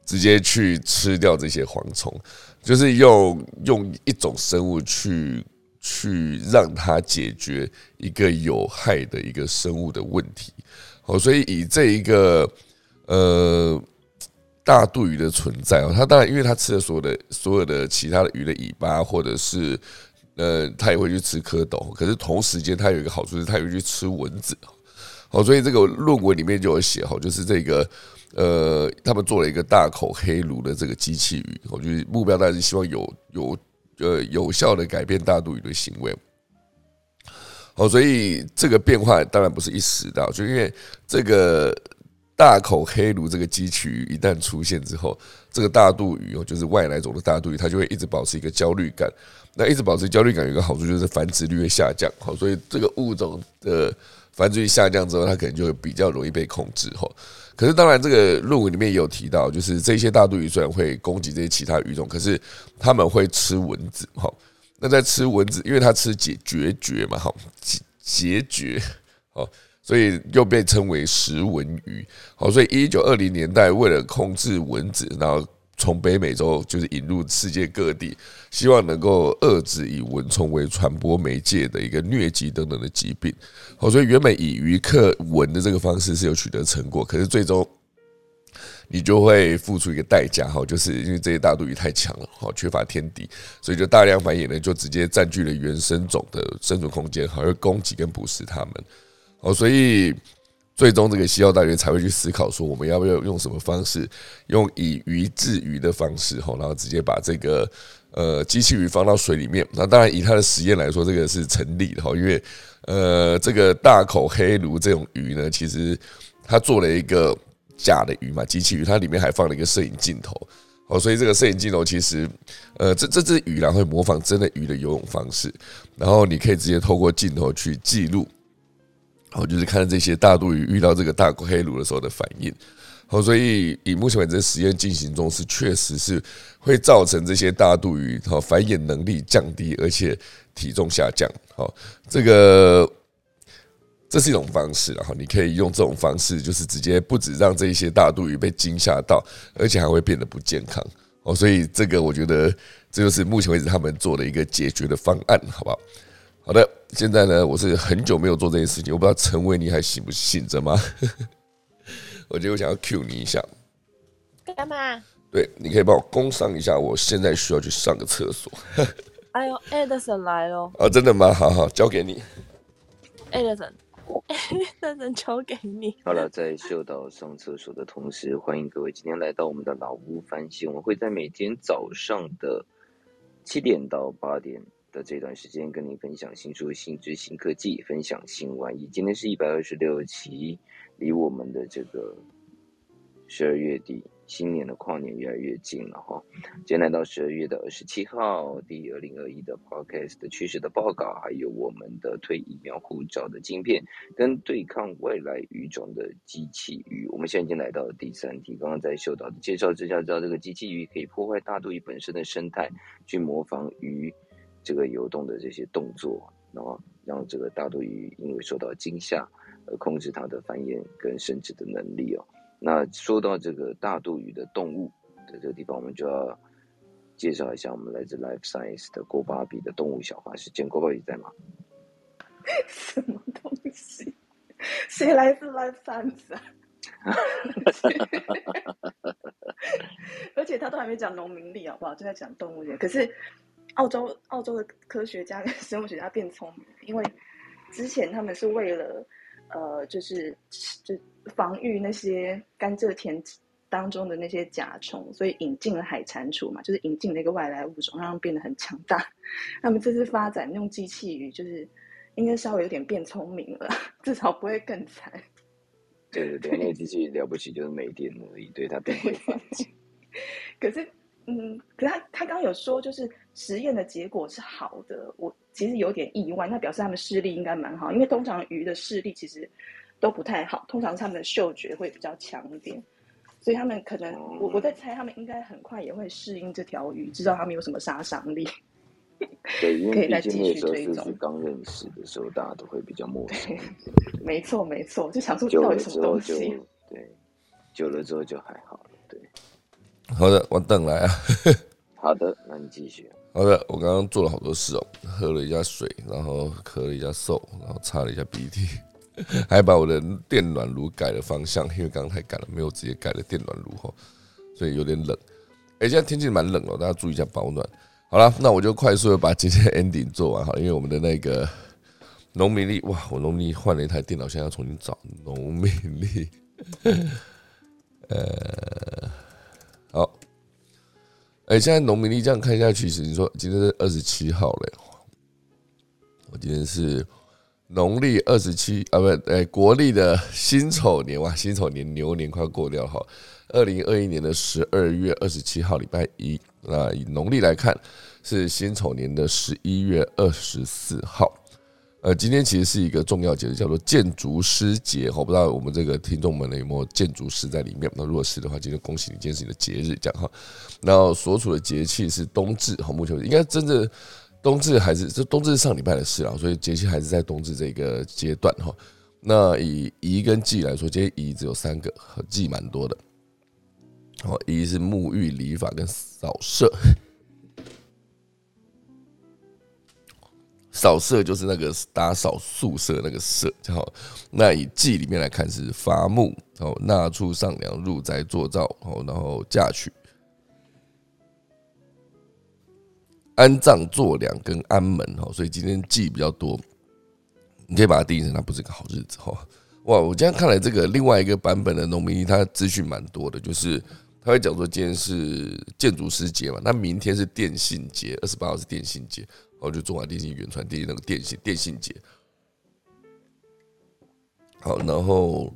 直接去吃掉这些蝗虫，就是用用一种生物去去让它解决一个有害的一个生物的问题。好，所以以这一个呃。大肚鱼的存在哦，它当然因为它吃了所有的所有的其他的鱼的尾巴，或者是呃，它也会去吃蝌蚪。可是同时间，它有一个好处是，它会去吃蚊子。好，所以这个论文里面就有写哈，就是这个呃，他们做了一个大口黑鲈的这个机器鱼，我就是目标当然是希望有有呃有效的改变大肚鱼的行为。哦，所以这个变化当然不是一时的，就因为这个。大口黑鲈这个机器鱼一旦出现之后，这个大肚鱼哦，就是外来种的大肚鱼，它就会一直保持一个焦虑感。那一直保持焦虑感有一个好处就是繁殖率会下降。好，所以这个物种的繁殖率下降之后，它可能就会比较容易被控制哈。可是当然，这个论文里面也有提到，就是这些大肚鱼虽然会攻击这些其他鱼种，可是他们会吃蚊子哈。那在吃蚊子，因为它吃解决绝嘛，哈，结结绝，哦，所以又被称为食蚊鱼。好，所以一九二零年代为了控制蚊子，然后。从北美洲就是引入世界各地，希望能够遏制以蚊虫为传播媒介的一个疟疾等等的疾病。好，所以原本以鱼克蚊的这个方式是有取得成果，可是最终你就会付出一个代价，哈，就是因为这些大肚鱼太强了，好，缺乏天敌，所以就大量繁衍呢，就直接占据了原生种的生存空间，好，而攻击跟捕食它们。哦，所以。最终，这个西澳大学才会去思考说，我们要不要用什么方式，用以鱼治鱼的方式，吼，然后直接把这个呃机器鱼放到水里面。那当然，以它的实验来说，这个是成立的，哈，因为呃，这个大口黑鲈这种鱼呢，其实它做了一个假的鱼嘛，机器鱼，它里面还放了一个摄影镜头，哦，所以这个摄影镜头其实，呃，这这只鱼然后会模仿真的鱼的游泳方式，然后你可以直接透过镜头去记录。好，就是看这些大肚鱼遇到这个大黑鲈的时候的反应。好，所以以目前为止实验进行中，是确实是会造成这些大肚鱼好繁衍能力降低，而且体重下降。好，这个这是一种方式，然后你可以用这种方式，就是直接不止让这一些大肚鱼被惊吓到，而且还会变得不健康。哦，所以这个我觉得这就是目前为止他们做的一个解决的方案，好不好？好的，现在呢，我是很久没有做这件事情，我不知道陈伟你还醒不醒着吗？我觉得我想要 cue 你一下，干嘛？对，你可以帮我工商一下，我现在需要去上个厕所。哎呦，Edison 来了！啊，真的吗？好好，交给你。Edison，Edison 交给你。好了，在秀导上厕所的同时，欢迎各位今天来到我们的老屋翻新。我们会在每天早上的七点到八点。的这段时间跟您分享新书、新知、新科技，分享新玩意。今天是一百二十六期，离我们的这个十二月底新年的跨年越来越近了哈。今天来到十二月的二十七号，第二零二一的 Podcast 的趋势的报告，还有我们的推疫苗护照的晶片，跟对抗外来语种的机器鱼。我们现在已经来到了第三题。刚刚在秀导的介绍之下，知道这个机器鱼可以破坏大肚鱼本身的生态，去模仿鱼。这个游动的这些动作，然后让这个大肚鱼因为受到惊吓而控制它的繁衍跟生殖的能力哦。那说到这个大肚鱼的动物的这个地方，我们就要介绍一下我们来自 Life Science 的郭芭比的动物小花。是见郭芭比在吗？什么东西？谁来自 Life Science 啊？而且他都还没讲农民力好不好？就在讲动物园，可是。澳洲澳洲的科学家跟生物学家变聪明，因为之前他们是为了呃，就是就防御那些甘蔗田当中的那些甲虫，所以引进了海蟾蜍嘛，就是引进了一个外来物种，让它们变得很强大。他们这次发展用机器鱼，就是应该稍微有点变聪明了，至少不会更惨。对对对，那个机器了不起就是没电而已，对它不会反击。可是。嗯，可是他他刚刚有说，就是实验的结果是好的，我其实有点意外。那表示他们视力应该蛮好，因为通常鱼的视力其实都不太好，通常他们的嗅觉会比较强一点，所以他们可能我我在猜，他们应该很快也会适应这条鱼，知道他们有什么杀伤力。对，因 为毕竟那时候是刚认识的时候，大家都会比较陌生。没错没错，就想说到底什么东西？对，久了之后就还好了。对。好的，我等来啊。好的，那你继续。好的，我刚刚做了好多事哦，喝了一下水，然后咳了一下嗽，然后擦了一下鼻涕，还把我的电暖炉改了方向，因为刚刚太赶了，没有直接改了电暖炉哈，所以有点冷。哎，现在天气蛮冷哦，大家注意一下保暖。好了，那我就快速的把今天的 ending 做完哈，因为我们的那个农民力，哇，我农民换了一台电脑，现在要重新找农民力，呃。哎，现在农民历这样看下去，其实你说今天是二十七号嘞，我今天是农历二十七啊，不，哎，国历的辛丑年哇，辛丑年牛年快过掉哈，二零二一年的十二月二十七号礼拜一，那以农历来看是辛丑年的十一月二十四号。呃，今天其实是一个重要节日，叫做建筑师节。我不知道我们这个听众们呢有没有建筑师在里面？那如果是的话，今天恭喜你，今天是你的节日，这样哈。然后所处的节气是冬至，哈，目前应该真的冬至还是这冬至是上礼拜的事啊，所以节气还是在冬至这个阶段哈。那以仪跟祭来说，今天仪只有三个，祭蛮多的。好，仪是沐浴、理发跟扫射。扫舍就是那个打扫宿舍那个舍，好。那以祭里面来看是伐木，哦，纳畜上梁，入宅作灶，哦，然后嫁娶、安葬、做梁跟安门，哈。所以今天祭比较多，你可以把它定义成它不是个好日子，哈。哇，我今天看来这个另外一个版本的农民他，资讯蛮多的，就是他会讲说今天是建筑师节嘛，那明天是电信节，二十八号是电信节。然后就中华电信远传电信那个电信电信节，好，然后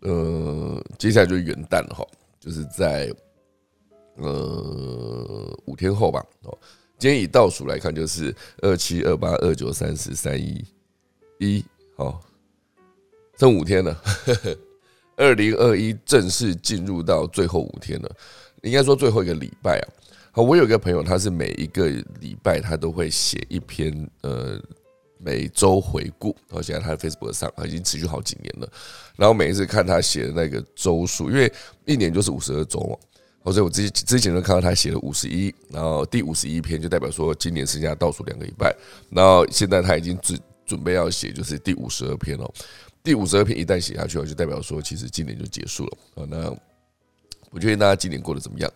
呃，接下来就是元旦哈，就是在呃五天后吧。哦，今天以倒数来看，就是二七二八二九三十三一一，好，剩五天了。二零二一正式进入到最后五天了，应该说最后一个礼拜啊。我有一个朋友，他是每一个礼拜他都会写一篇呃每周回顾，然后写在他的 Facebook 上已经持续好几年了。然后每一次看他写的那个周数，因为一年就是五十二周嘛，所以我之之前都看到他写了五十一，然后第五十一篇就代表说今年剩下倒数两个礼拜，然后现在他已经准准备要写就是第五十二篇了。第五十二篇一旦写下去了，就代表说其实今年就结束了啊。那不确定大家今年过得怎么样。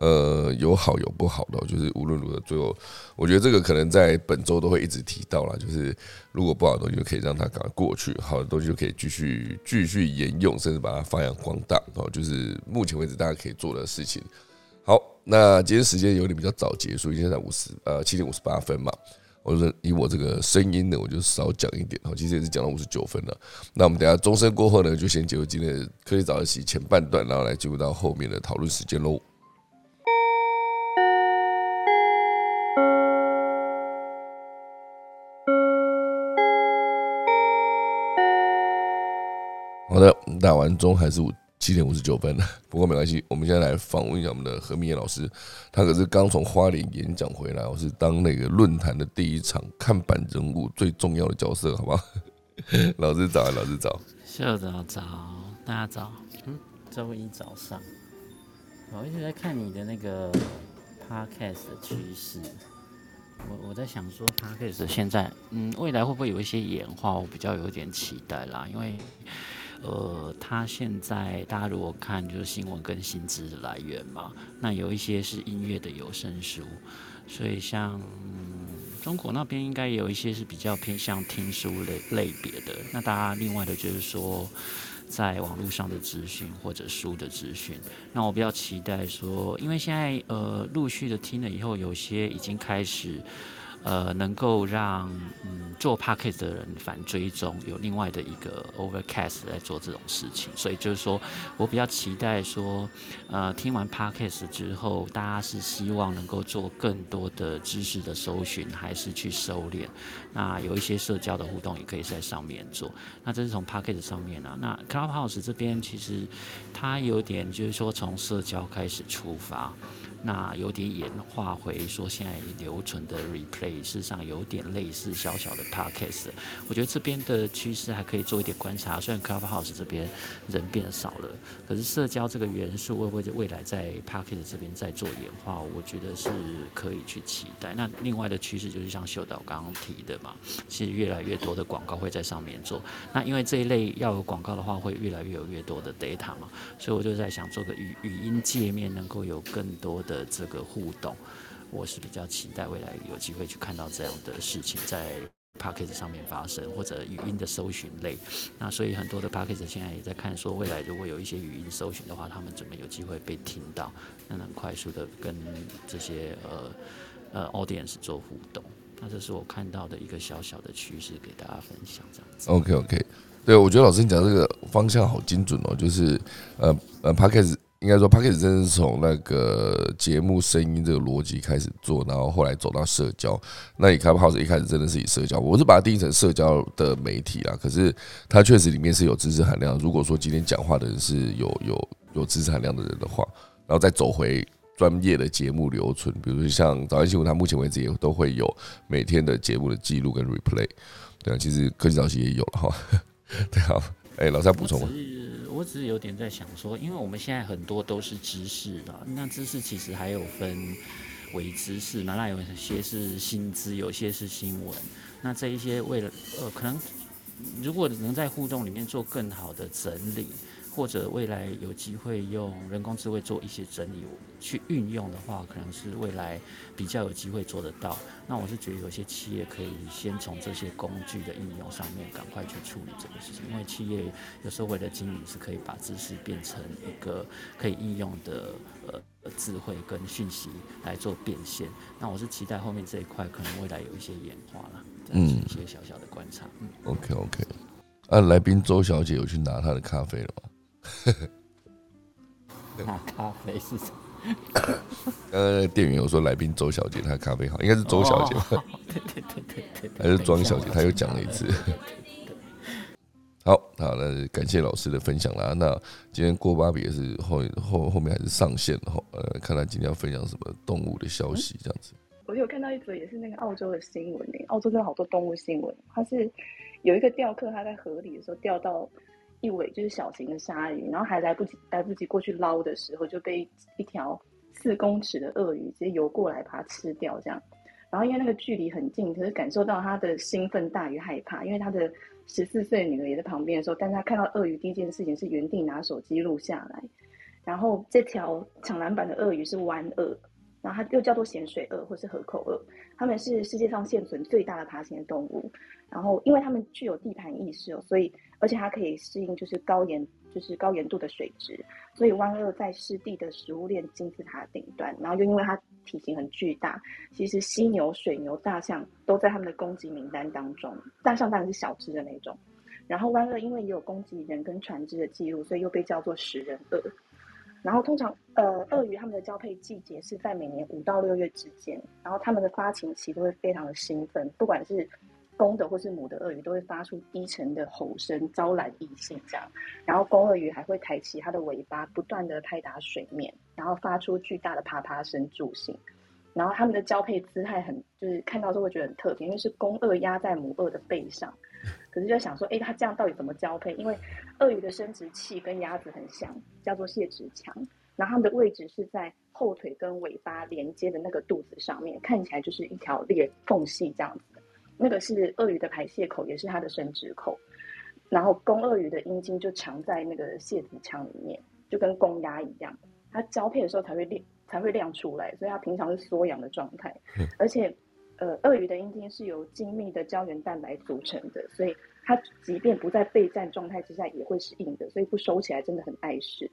呃，有好有不好的，就是无论如何，最后我觉得这个可能在本周都会一直提到啦。就是如果不好的东西，就可以让它赶快过去；好的东西就可以继续继续沿用，甚至把它发扬光大。哦，就是目前为止大家可以做的事情。好，那今天时间有点比较早结束，现在五十呃七点五十八分嘛。我说以我这个声音呢，我就少讲一点。好，其实也是讲到五十九分了。那我们等下钟声过后呢，就先结束今天的科技早自习前半段，然后来进入到后面的讨论时间喽。好的，打完钟还是五七点五十九分，不过没关系。我们现在来访问一下我们的何明业老师，他可是刚从花莲演讲回来，我是当那个论坛的第一场看板人物最重要的角色，好不好？老师早，老师早，校长早，大家早。嗯，周一早上，我一直在看你的那个 podcast 的趋势。我我在想说，podcast 现在，嗯，未来会不会有一些演化？我比较有点期待啦，因为。呃，他现在大家如果看就是新闻跟薪资的来源嘛，那有一些是音乐的有声书，所以像中国那边应该有一些是比较偏向听书类类别的。那大家另外的就是说，在网络上的资讯或者书的资讯，那我比较期待说，因为现在呃陆续的听了以后，有些已经开始。呃，能够让嗯做 p a c k e t 的人反追踪，有另外的一个 Overcast 在做这种事情，所以就是说我比较期待说，呃，听完 p a c k e t 之后，大家是希望能够做更多的知识的搜寻，还是去收敛？那有一些社交的互动也可以在上面做。那这是从 p a c k e t 上面啊，那 Clubhouse 这边其实它有点就是说从社交开始出发。那有点演化回说，现在留存的 replay 事实上有点类似小小的 podcast。我觉得这边的趋势还可以做一点观察。虽然 Clubhouse 这边人变少了，可是社交这个元素会不会未来在 podcast 这边再做演化？我觉得是可以去期待。那另外的趋势就是像秀导刚刚提的嘛，其实越来越多的广告会在上面做。那因为这一类要有广告的话，会越来越有越多的 data 嘛，所以我就在想做个语语音界面，能够有更多的。的这个互动，我是比较期待未来有机会去看到这样的事情在 p a c k a g e 上面发生，或者语音的搜寻类。那所以很多的 p a c k a g e 现在也在看，说未来如果有一些语音搜寻的话，他们怎么有机会被听到，那能快速的跟这些呃呃 audience 做互动。那这是我看到的一个小小的趋势，给大家分享这样子。OK OK，对我觉得老师你讲这个方向好精准哦，就是呃呃 p a c k a g e 应该说 p a c k e t 真是从那个节目声音这个逻辑开始做，然后后来走到社交。那你 Clubhouse 一开始真的是以社交，我是把它定义成社交的媒体啦。可是它确实里面是有知识含量。如果说今天讲话的人是有有有知识含量的人的话，然后再走回专业的节目留存，比如说像早安新闻，它目前为止也都会有每天的节目的记录跟 replay。对啊，其实科技早期也有了哈。对啊，哎，老三补充吗？只是有点在想说，因为我们现在很多都是知识的，那知识其实还有分伪知识嘛，那有些是新知，有些是新闻。那这一些为了呃，可能如果能在互动里面做更好的整理。或者未来有机会用人工智慧做一些整理去运用的话，可能是未来比较有机会做得到。那我是觉得有些企业可以先从这些工具的应用上面赶快去处理这个事情，因为企业有时候为了经营是可以把知识变成一个可以应用的呃智慧跟讯息来做变现。那我是期待后面这一块可能未来有一些演化了，嗯，一些小小的观察。嗯，OK OK。啊，来宾周小姐有去拿她的咖啡了吗？拿咖啡是什么？刚刚店员有说来宾周小姐她咖啡好，应该是周小姐吧？对对对对对，还是庄小姐？她又讲了一次。好好，那感谢老师的分享啦。那今天郭芭比也是后后后面还是上线了，呃，看他今天要分享什么动物的消息，这样子。我有看到一则也是那个澳洲的新闻诶，澳洲真的好多动物新闻。它是有一个钓客，他在河里的时候钓到。一尾就是小型的鲨鱼，然后还来不及来不及过去捞的时候，就被一条四公尺的鳄鱼直接游过来把它吃掉。这样，然后因为那个距离很近，可是感受到他的兴奋大于害怕，因为他的十四岁女儿也在旁边的时候，但是他看到鳄鱼第一件事情是原地拿手机录下来。然后这条抢篮板的鳄鱼是湾鳄，然后它又叫做咸水鳄或是河口鳄，它们是世界上现存最大的爬行动物。然后因为它们具有地盘意识哦，所以。而且它可以适应就是高盐，就是高盐度的水质，所以湾鳄在湿地的食物链金字塔顶端。然后又因为它体型很巨大，其实犀牛、水牛、大象都在他们的攻击名单当中。大象当然是小只的那种。然后湾鳄因为也有攻击人跟船只的记录，所以又被叫做食人鳄。然后通常呃，鳄鱼它们的交配季节是在每年五到六月之间，然后它们的发情期都会非常的兴奋，不管是。公的或是母的鳄鱼都会发出低沉的吼声，招揽异性。这样，然后公鳄鱼还会抬起它的尾巴，不断的拍打水面，然后发出巨大的啪啪声助兴。然后它们的交配姿态很，就是看到之后会觉得很特别，因为是公鳄压在母鳄的背上。可是就想说，哎，它这样到底怎么交配？因为鳄鱼的生殖器跟鸭子很像，叫做泄殖腔。然后它们的位置是在后腿跟尾巴连接的那个肚子上面，看起来就是一条裂缝隙这样子。那个是鳄鱼的排泄口，也是它的生殖口。然后公鳄鱼的阴茎就藏在那个泄殖腔里面，就跟公鸭一样。它交配的时候才会亮，才会亮出来，所以它平常是缩阳的状态。而且，呃，鳄鱼的阴茎是由精密的胶原蛋白组成的，所以它即便不在备战状态之下，也会是硬的，所以不收起来真的很碍事。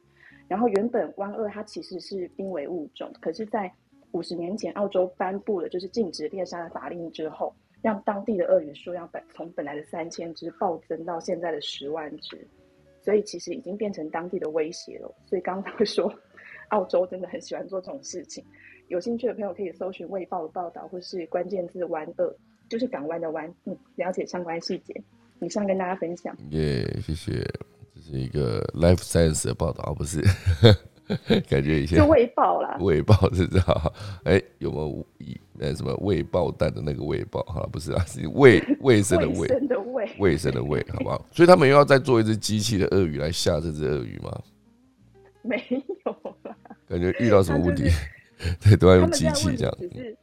然后，原本湾鳄它其实是濒危物种，可是，在五十年前澳洲颁布了就是禁止猎杀的法令之后。让当地的鳄鱼数量本从本来的三千只暴增到现在的十万只，所以其实已经变成当地的威胁了。所以刚刚说，澳洲真的很喜欢做这种事情。有兴趣的朋友可以搜寻《卫报》的报道，或是关键字“湾鳄”，就是港湾的湾，嗯，了解相关细节。以上跟大家分享。耶，谢谢，这是一个 Life Science 的报道，不是。感觉一下，就喂爆啦，喂爆是这样。哎，有没有呃什么喂爆蛋的那个喂爆？好了，不是啊，是卫卫生的卫，卫生的卫，好不好？所以他们又要再做一只机器的鳄鱼来吓这只鳄鱼吗？没有啦，感觉遇到什么问题，对，都要用机器这样。只是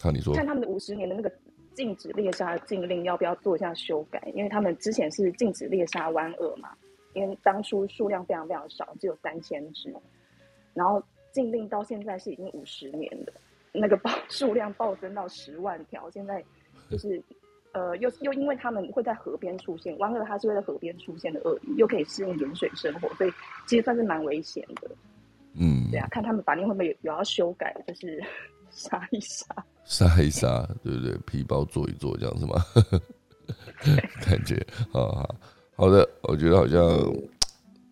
看你说，看他们的五十年的那个禁止猎杀禁令要不要做一下修改？因为他们之前是禁止猎杀湾鳄嘛。因为当初数量非常非常少，只有三千只，然后禁令到现在是已经五十年了，那个暴 数量暴增到十万条，现在就是呃又又因为他们会在河边出现，湾鳄它是会在河边出现的鳄鱼，又可以适应盐水生活，所以其实算是蛮危险的。嗯，对啊，看他们法令会不会有有要修改，就是 杀一杀，杀一杀，对不对？皮包做一做这样是吗？感觉啊。好的，我觉得好像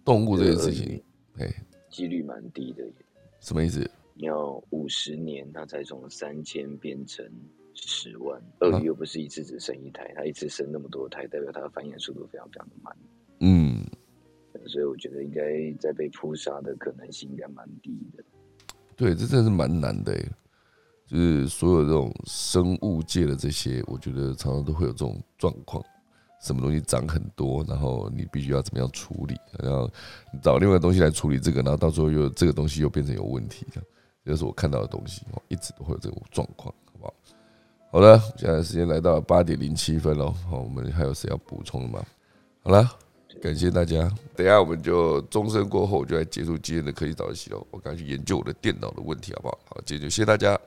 动物这件事情，哎，几率蛮低的耶。什么意思？要五十年，它才从三千变成十万。鳄鱼又不是一次只生一胎，它一次生那么多胎，代表它的繁衍速度非常非常的慢。嗯，所以我觉得应该在被扑杀的可能性应该蛮低的。对，这真的是蛮难的诶。就是所有这种生物界的这些，我觉得常常都会有这种状况，什么东西长很多，然后你必须要怎么样处理，然后找另外东西来处理这个，然后到时候又这个东西又变成有问题，这样这是我看到的东西，我一直都会有这种状况，好不好？好了，现在时间来到八点零七分了，好，我们还有谁要补充的吗？好了。感谢大家，等下我们就钟声过后就来结束今天的科技早自习喽。我赶紧去研究我的电脑的问题，好不好？好，今天就谢谢大家。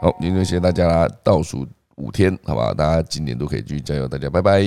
好，今天就谢谢大家啦，倒数五天，好吧，大家今年都可以继续加油，大家拜拜。